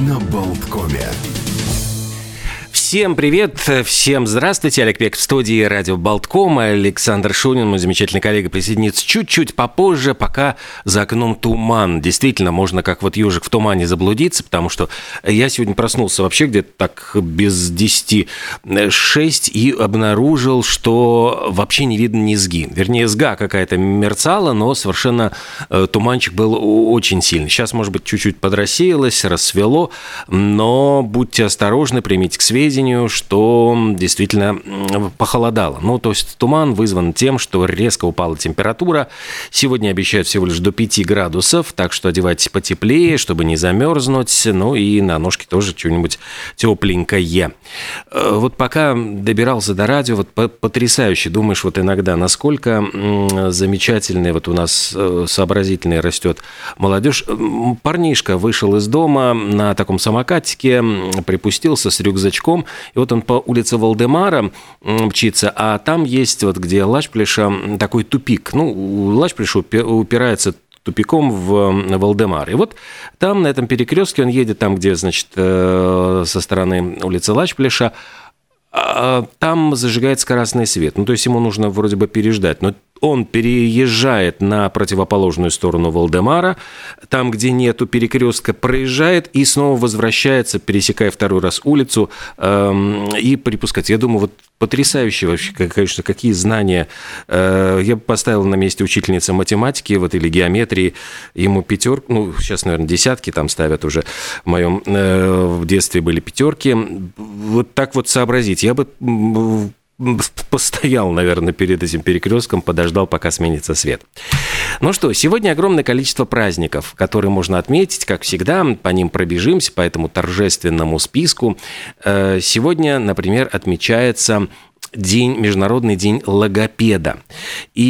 на Болткоме. Всем привет, всем здравствуйте. Олег Пек в студии радио Болтком. Александр Шунин, мой замечательный коллега, присоединится чуть-чуть попозже, пока за окном туман. Действительно, можно как вот ежик в тумане заблудиться, потому что я сегодня проснулся вообще где-то так без 10 6 и обнаружил, что вообще не видно низги. Вернее, сга какая-то мерцала, но совершенно э, туманчик был очень сильный. Сейчас, может быть, чуть-чуть подрассеялось, рассвело, но будьте осторожны, примите к сведению, сведению, что действительно похолодало. Ну, то есть туман вызван тем, что резко упала температура. Сегодня обещают всего лишь до 5 градусов, так что одевайтесь потеплее, чтобы не замерзнуть. Ну и на ножки тоже что-нибудь тепленькое. Э, вот пока добирался до радио, вот потрясающе. Думаешь вот иногда, насколько замечательный вот у нас э, сообразительный растет молодежь. Парнишка вышел из дома на таком самокатике, припустился с рюкзачком, и вот он по улице Валдемара мчится, а там есть вот где Лачплеша такой тупик. Ну, Лачплеш упирается тупиком в Валдемар. И вот там, на этом перекрестке, он едет там, где, значит, э, со стороны улицы Лачплеша, а, там зажигается красный свет. Ну, то есть ему нужно вроде бы переждать. Но он переезжает на противоположную сторону Валдемара, там, где нету перекрестка, проезжает и снова возвращается, пересекая второй раз улицу эм, и припускать. Я думаю, вот потрясающие вообще, конечно, какие знания. Э, я бы поставил на месте учительницы математики вот, или геометрии, ему пятерку, ну, сейчас, наверное, десятки там ставят уже. В моем э, в детстве были пятерки. Вот так вот сообразить. Я бы постоял, наверное, перед этим перекрестком, подождал, пока сменится свет. Ну что, сегодня огромное количество праздников, которые можно отметить, как всегда, по ним пробежимся, по этому торжественному списку. Э, сегодня, например, отмечается день, Международный день логопеда. И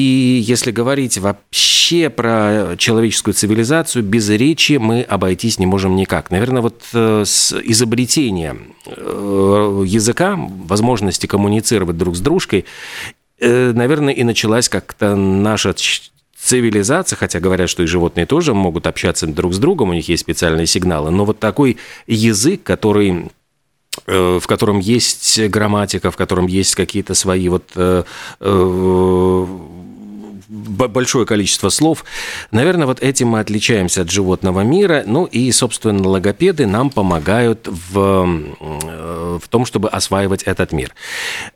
если говорить вообще про человеческую цивилизацию, без речи мы обойтись не можем никак. Наверное, вот э, с изобретения э, языка, возможности коммуницировать друг с дружкой, э, наверное, и началась как-то наша цивилизация, хотя говорят, что и животные тоже могут общаться друг с другом, у них есть специальные сигналы, но вот такой язык, который в котором есть грамматика, в котором есть какие-то свои вот э, э, большое количество слов. Наверное, вот этим мы отличаемся от животного мира. Ну и, собственно, логопеды нам помогают в, э, в том, чтобы осваивать этот мир.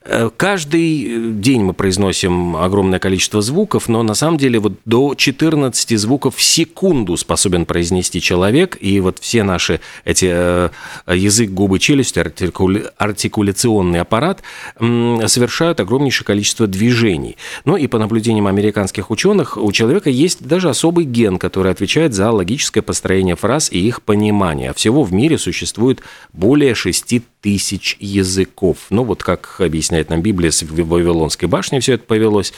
Э, каждый день мы произносим огромное количество звуков, но на самом деле вот до 14 звуков в секунду способен произнести человек. И вот все наши эти э, язык, губы, челюсть, артикуляционный аппарат совершают огромнейшее количество движений. Ну и по наблюдениям американских американских ученых у человека есть даже особый ген, который отвечает за логическое построение фраз и их понимание. Всего в мире существует более 6 тысяч языков. Ну вот как объясняет нам Библия, с Вавилонской башни все это повелось.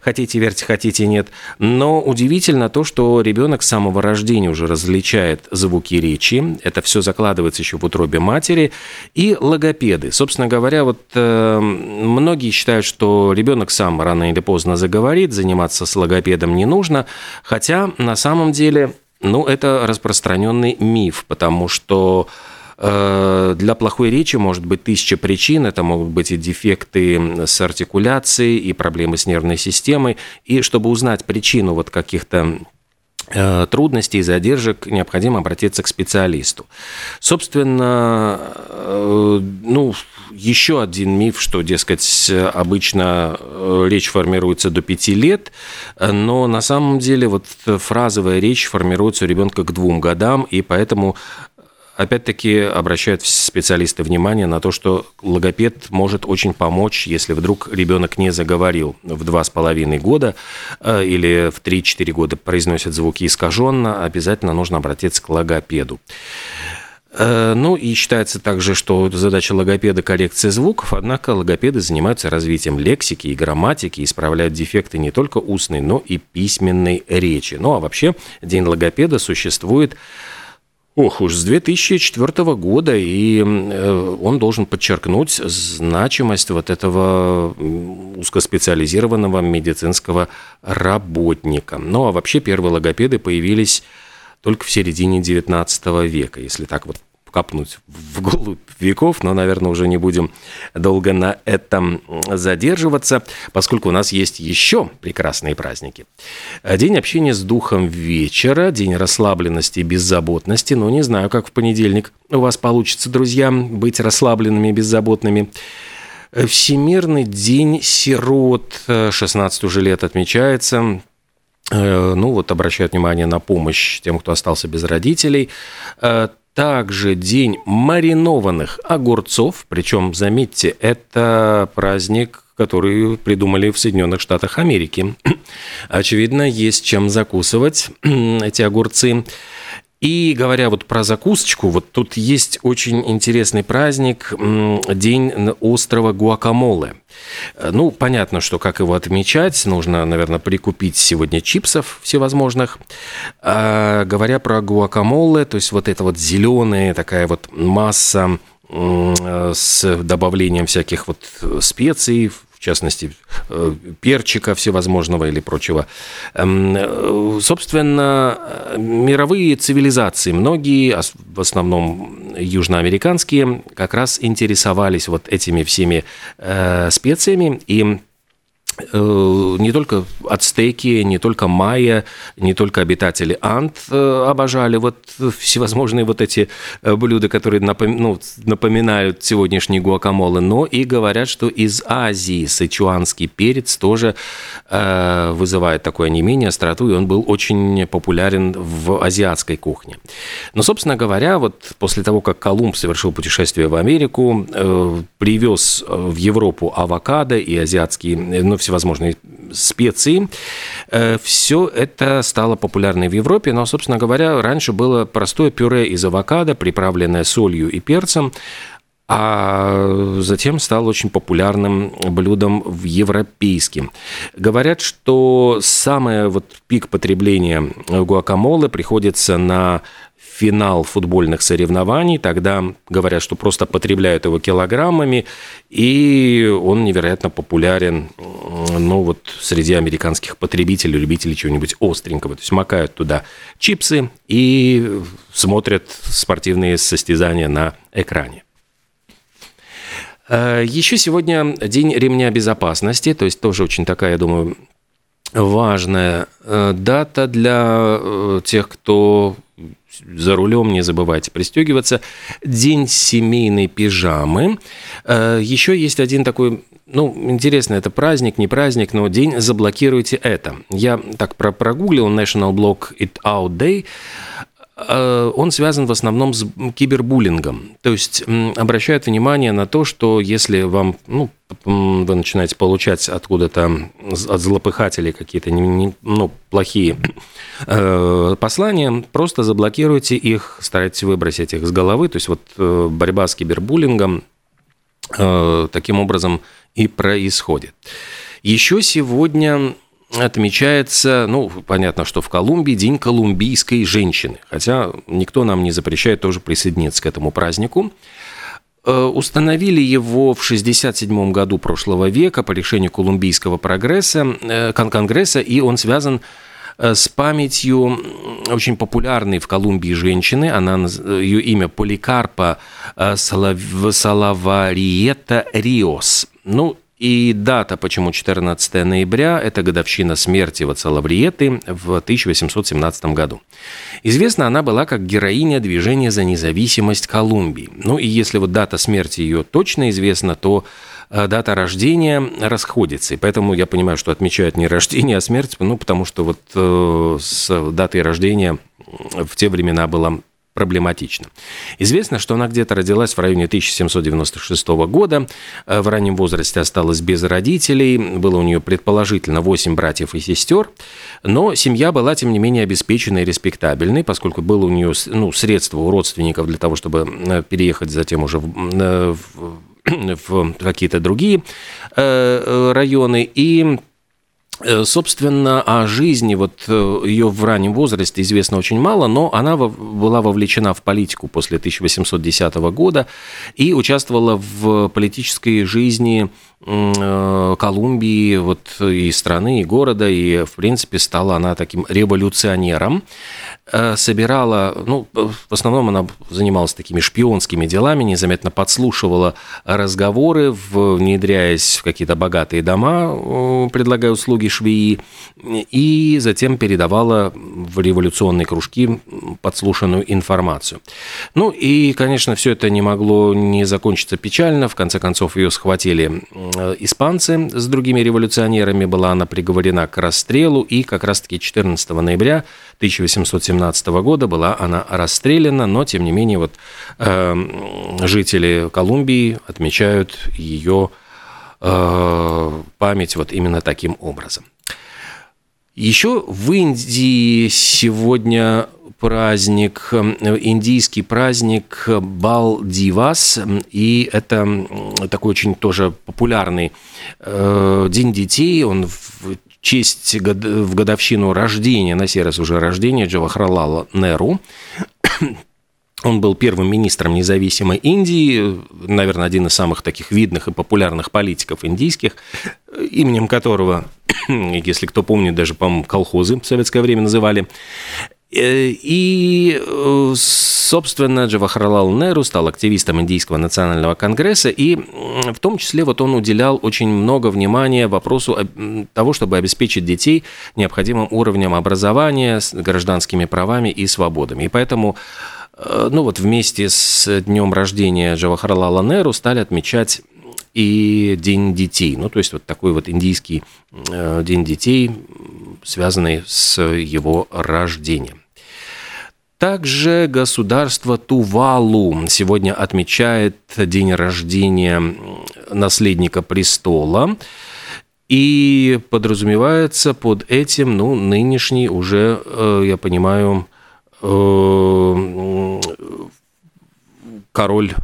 Хотите верьте, хотите нет. Но удивительно то, что ребенок с самого рождения уже различает звуки речи. Это все закладывается еще в утробе матери. И логопеды. Собственно говоря, вот э, многие считают, что ребенок сам рано или поздно заговорит, заниматься с логопедом не нужно, хотя на самом деле, ну, это распространенный миф, потому что для плохой речи может быть тысяча причин. Это могут быть и дефекты с артикуляцией, и проблемы с нервной системой. И чтобы узнать причину вот каких-то Э, трудностей и задержек необходимо обратиться к специалисту. Собственно, э, ну, еще один миф, что, дескать, обычно э, речь формируется до пяти лет, но на самом деле вот фразовая речь формируется у ребенка к двум годам, и поэтому опять-таки обращают специалисты внимание на то, что логопед может очень помочь, если вдруг ребенок не заговорил в два с половиной года э, или в 3-4 года произносит звуки искаженно, обязательно нужно обратиться к логопеду. Э, ну и считается также, что задача логопеда – коррекция звуков, однако логопеды занимаются развитием лексики и грамматики, исправляют дефекты не только устной, но и письменной речи. Ну а вообще День логопеда существует Ох уж, с 2004 года, и э, он должен подчеркнуть значимость вот этого узкоспециализированного медицинского работника. Ну, а вообще первые логопеды появились только в середине 19 века, если так вот копнуть вглубь веков, но, наверное, уже не будем долго на этом задерживаться, поскольку у нас есть еще прекрасные праздники. День общения с духом вечера, день расслабленности и беззаботности, но не знаю, как в понедельник у вас получится, друзья, быть расслабленными и беззаботными. Всемирный день сирот 16 уже лет отмечается. Э, ну вот обращают внимание на помощь тем, кто остался без родителей. Также день маринованных огурцов, причем, заметьте, это праздник, который придумали в Соединенных Штатах Америки. Очевидно, есть чем закусывать эти огурцы. И говоря вот про закусочку, вот тут есть очень интересный праздник, День острова Гуакамоле. Ну, понятно, что как его отмечать, нужно, наверное, прикупить сегодня чипсов всевозможных. А, говоря про гуакамоле, то есть вот это вот зеленая такая вот масса с добавлением всяких вот специй, частности, э, перчика всевозможного или прочего. Эм, э, собственно, мировые цивилизации, многие, в основном южноамериканские, как раз интересовались вот этими всеми э, специями и не только ацтеки, не только майя, не только обитатели Ант э, обожали вот всевозможные вот эти э, блюда, которые ну, напоминают сегодняшний гуакамоле, но и говорят, что из Азии сычуанский перец тоже вызывает такое не менее остроту, и он был очень популярен в азиатской кухне. Но, собственно говоря, вот после того, как Колумб совершил путешествие в Америку, привез в Европу авокадо и азиатские, ну, всевозможные специи. Э, Все это стало популярно в Европе, но, собственно говоря, раньше было простое пюре из авокадо, приправленное солью и перцем, а затем стал очень популярным блюдом в европейским. Говорят, что самый вот пик потребления гуакамоле приходится на финал футбольных соревнований, тогда говорят, что просто потребляют его килограммами, и он невероятно популярен ну, вот, среди американских потребителей, любителей чего-нибудь остренького. То есть макают туда чипсы и смотрят спортивные состязания на экране. Э, Еще сегодня день ремня безопасности, то есть тоже очень такая, я думаю, важная э, дата для э, тех, кто за рулем не забывайте пристегиваться. День семейной пижамы. Э, Еще есть один такой ну, интересно, это праздник, не праздник, но день заблокируйте это. Я так про прогуглил National Block It Out Day. Э, он связан в основном с кибербуллингом. То есть обращают внимание на то, что если вам, ну, вы начинаете получать откуда-то от злопыхателей какие-то ну, плохие э, послания, просто заблокируйте их, старайтесь выбросить их с головы. То есть вот э, борьба с кибербуллингом таким образом и происходит. Еще сегодня отмечается, ну, понятно, что в Колумбии День колумбийской женщины, хотя никто нам не запрещает тоже присоединиться к этому празднику. Э, установили его в 1967 году прошлого века по решению Колумбийского прогресса, э, Конгресса, и он связан э, с памятью очень популярной в Колумбии женщины. Она, ее имя Поликарпа Салавариета Риос. Ну, и дата, почему 14 ноября, это годовщина смерти Вацалавриеты в 1817 году. Известна она была как героиня движения за независимость Колумбии. Ну и если вот дата смерти ее точно известна, то э, дата рождения расходится. И поэтому я понимаю, что отмечают не рождение, а смерть, ну потому что вот э, с датой рождения в те времена было проблематично. Известно, что она где-то родилась в районе 1796 года, э, в раннем возрасте осталась без родителей, было у нее предположительно 8 братьев и сестер, но семья была, тем не менее, обеспеченной и респектабельной, поскольку было у нее ну, средства у родственников для того, чтобы э, переехать затем уже в, э, в, в какие-то другие районы, и собственно, о жизни вот э, ее в раннем возрасте известно очень мало, но она была вовлечена в политику после 1810 года и участвовала в политической жизни Э, Колумбии, вот и страны, и города, и, в принципе, стала она таким революционером. Э, собирала, ну, в основном она занималась такими шпионскими делами, незаметно подслушивала разговоры, внедряясь в какие-то богатые дома, э, предлагая услуги швеи, и затем передавала в революционные кружки подслушанную информацию. Ну и, конечно, все это не могло не закончиться печально. В конце концов, ее схватили Э, испанцы с другими революционерами, была она приговорена к расстрелу, и как раз-таки 14 ноября 1817 года была она расстреляна, но, тем не менее, вот, э, жители Колумбии отмечают ее память вот именно таким образом. Еще в Индии сегодня праздник, индийский праздник Бал-Дивас, и это такой очень тоже популярный э, День детей, он в честь в годовщину рождения, на сей раз уже рождения Джавахарлала Неру, он был первым министром независимой Индии, наверное, один из самых таких видных и популярных политиков индийских, именем которого, если кто помнит, даже, по-моему, колхозы в советское время называли. Э, и, э, собственно, Джавахарлал Неру стал активистом Индийского национального конгресса, и в том числе вот он уделял очень много внимания вопросу того, чтобы обеспечить детей необходимым уровнем образования, гражданскими правами и свободами. И поэтому ну вот вместе с днем рождения Джавахарлала Неру стали отмечать и День детей. Ну, то есть вот такой вот индийский э, День детей, связанный с его рождением. Также государство Тувалу сегодня отмечает день рождения наследника престола. И подразумевается под этим, ну, нынешний уже, э, я понимаю, Э, король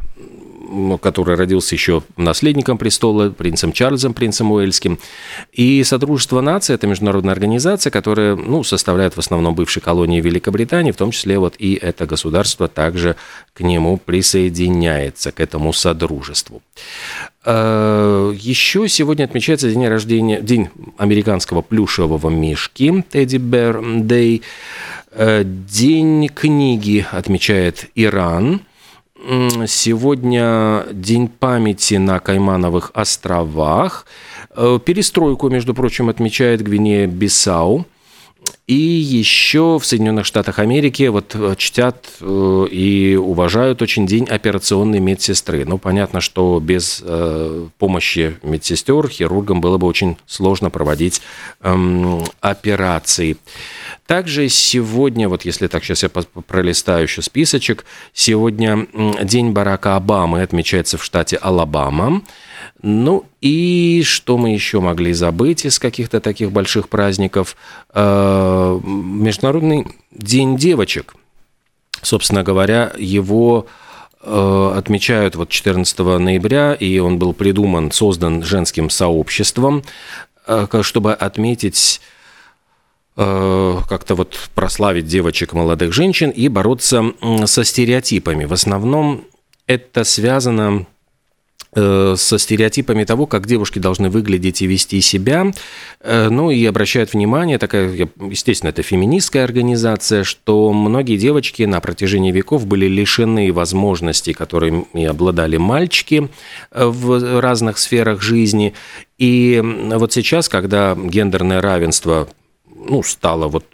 который родился еще наследником престола, принцем Чарльзом, принцем Уэльским. И Содружество наций – это международная организация, которая ну, составляет в основном бывшие колонии Великобритании, в том числе вот и это государство также к нему присоединяется, к этому Содружеству. Э, еще сегодня отмечается день рождения, день американского плюшевого мишки, Teddy Bear Day. Э, день книги отмечает Иран. Сегодня День памяти на Каймановых островах. Э, перестройку, между прочим, отмечает Гвинея-Бисау. И еще в Соединенных Штатах Америки вот э, чтят и уважают очень день операционной медсестры. Ну, понятно, что без помощи медсестер хирургам было бы очень сложно проводить эм, операции. Также сегодня, вот если так сейчас я пролистаю еще списочек, сегодня день Барака Обамы отмечается в штате Алабама. Ну и что мы еще могли забыть из каких-то таких больших праздников? Э, Международный день девочек. Собственно говоря, его э, отмечают вот 14 ноября, и он был придуман, создан женским сообществом, э, чтобы отметить как-то вот прославить девочек, молодых женщин и бороться со стереотипами. В основном это связано Э, со стереотипами того, как девушки должны выглядеть и вести себя. Э, ну и обращают внимание, такая, естественно, это феминистская организация, что многие девочки на протяжении веков были лишены возможностей, которыми обладали мальчики э, в разных сферах жизни. И вот сейчас, когда гендерное равенство ну, стало вот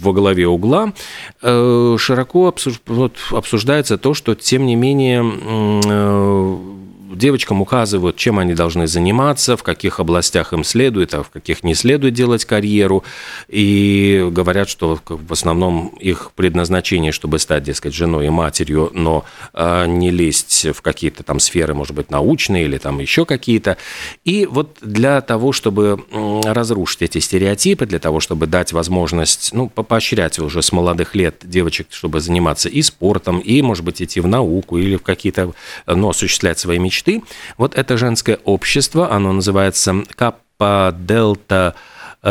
во главе угла, широко обсуждается то, что, тем не менее, девочкам указывают, чем они должны заниматься, в каких областях им следует, а в каких не следует делать карьеру. И говорят, что в основном их предназначение, чтобы стать, дескать, женой и матерью, но а, не лезть в какие-то там сферы, может быть, научные или там еще какие-то. И вот для того, чтобы разрушить эти стереотипы, для того, чтобы дать возможность, ну, поощрять уже с молодых лет девочек, чтобы заниматься и спортом, и, может быть, идти в науку или в какие-то, ну, осуществлять свои мечты, мечты. Вот это женское общество, оно называется Каппа Дельта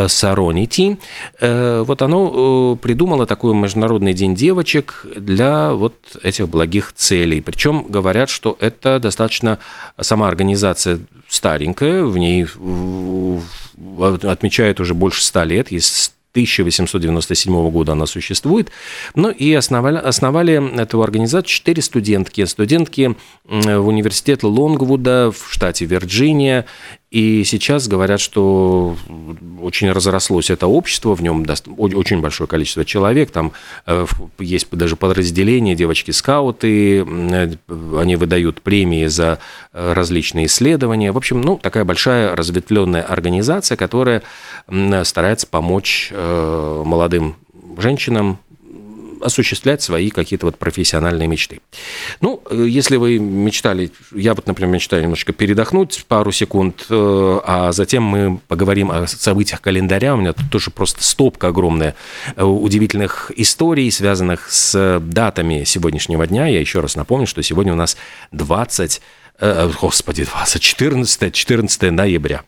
Саронити. Вот оно придумало такой Международный день девочек для вот этих благих целей. Причем говорят, что это достаточно сама организация старенькая, в ней отмечают уже больше ста лет, есть 1897 года она существует. Ну и основали, основали эту организацию четыре студентки. Студентки в университет Лонгвуда в штате Вирджиния. И сейчас говорят, что очень разрослось это общество, в нем очень большое количество человек, там э, есть даже подразделения, девочки-скауты, э, они выдают премии за э, различные исследования. В общем, ну, такая большая разветвленная организация, которая старается помочь молодым женщинам осуществлять свои какие-то вот профессиональные мечты. Ну, э, если вы мечтали, я вот, например, мечтаю немножко передохнуть пару секунд, э, а затем мы поговорим о событиях календаря. У меня тут тоже просто стопка огромная э, удивительных историй, связанных с датами сегодняшнего дня. Я еще раз напомню, что сегодня у нас 20, господи, 20, 14, 14 ноября.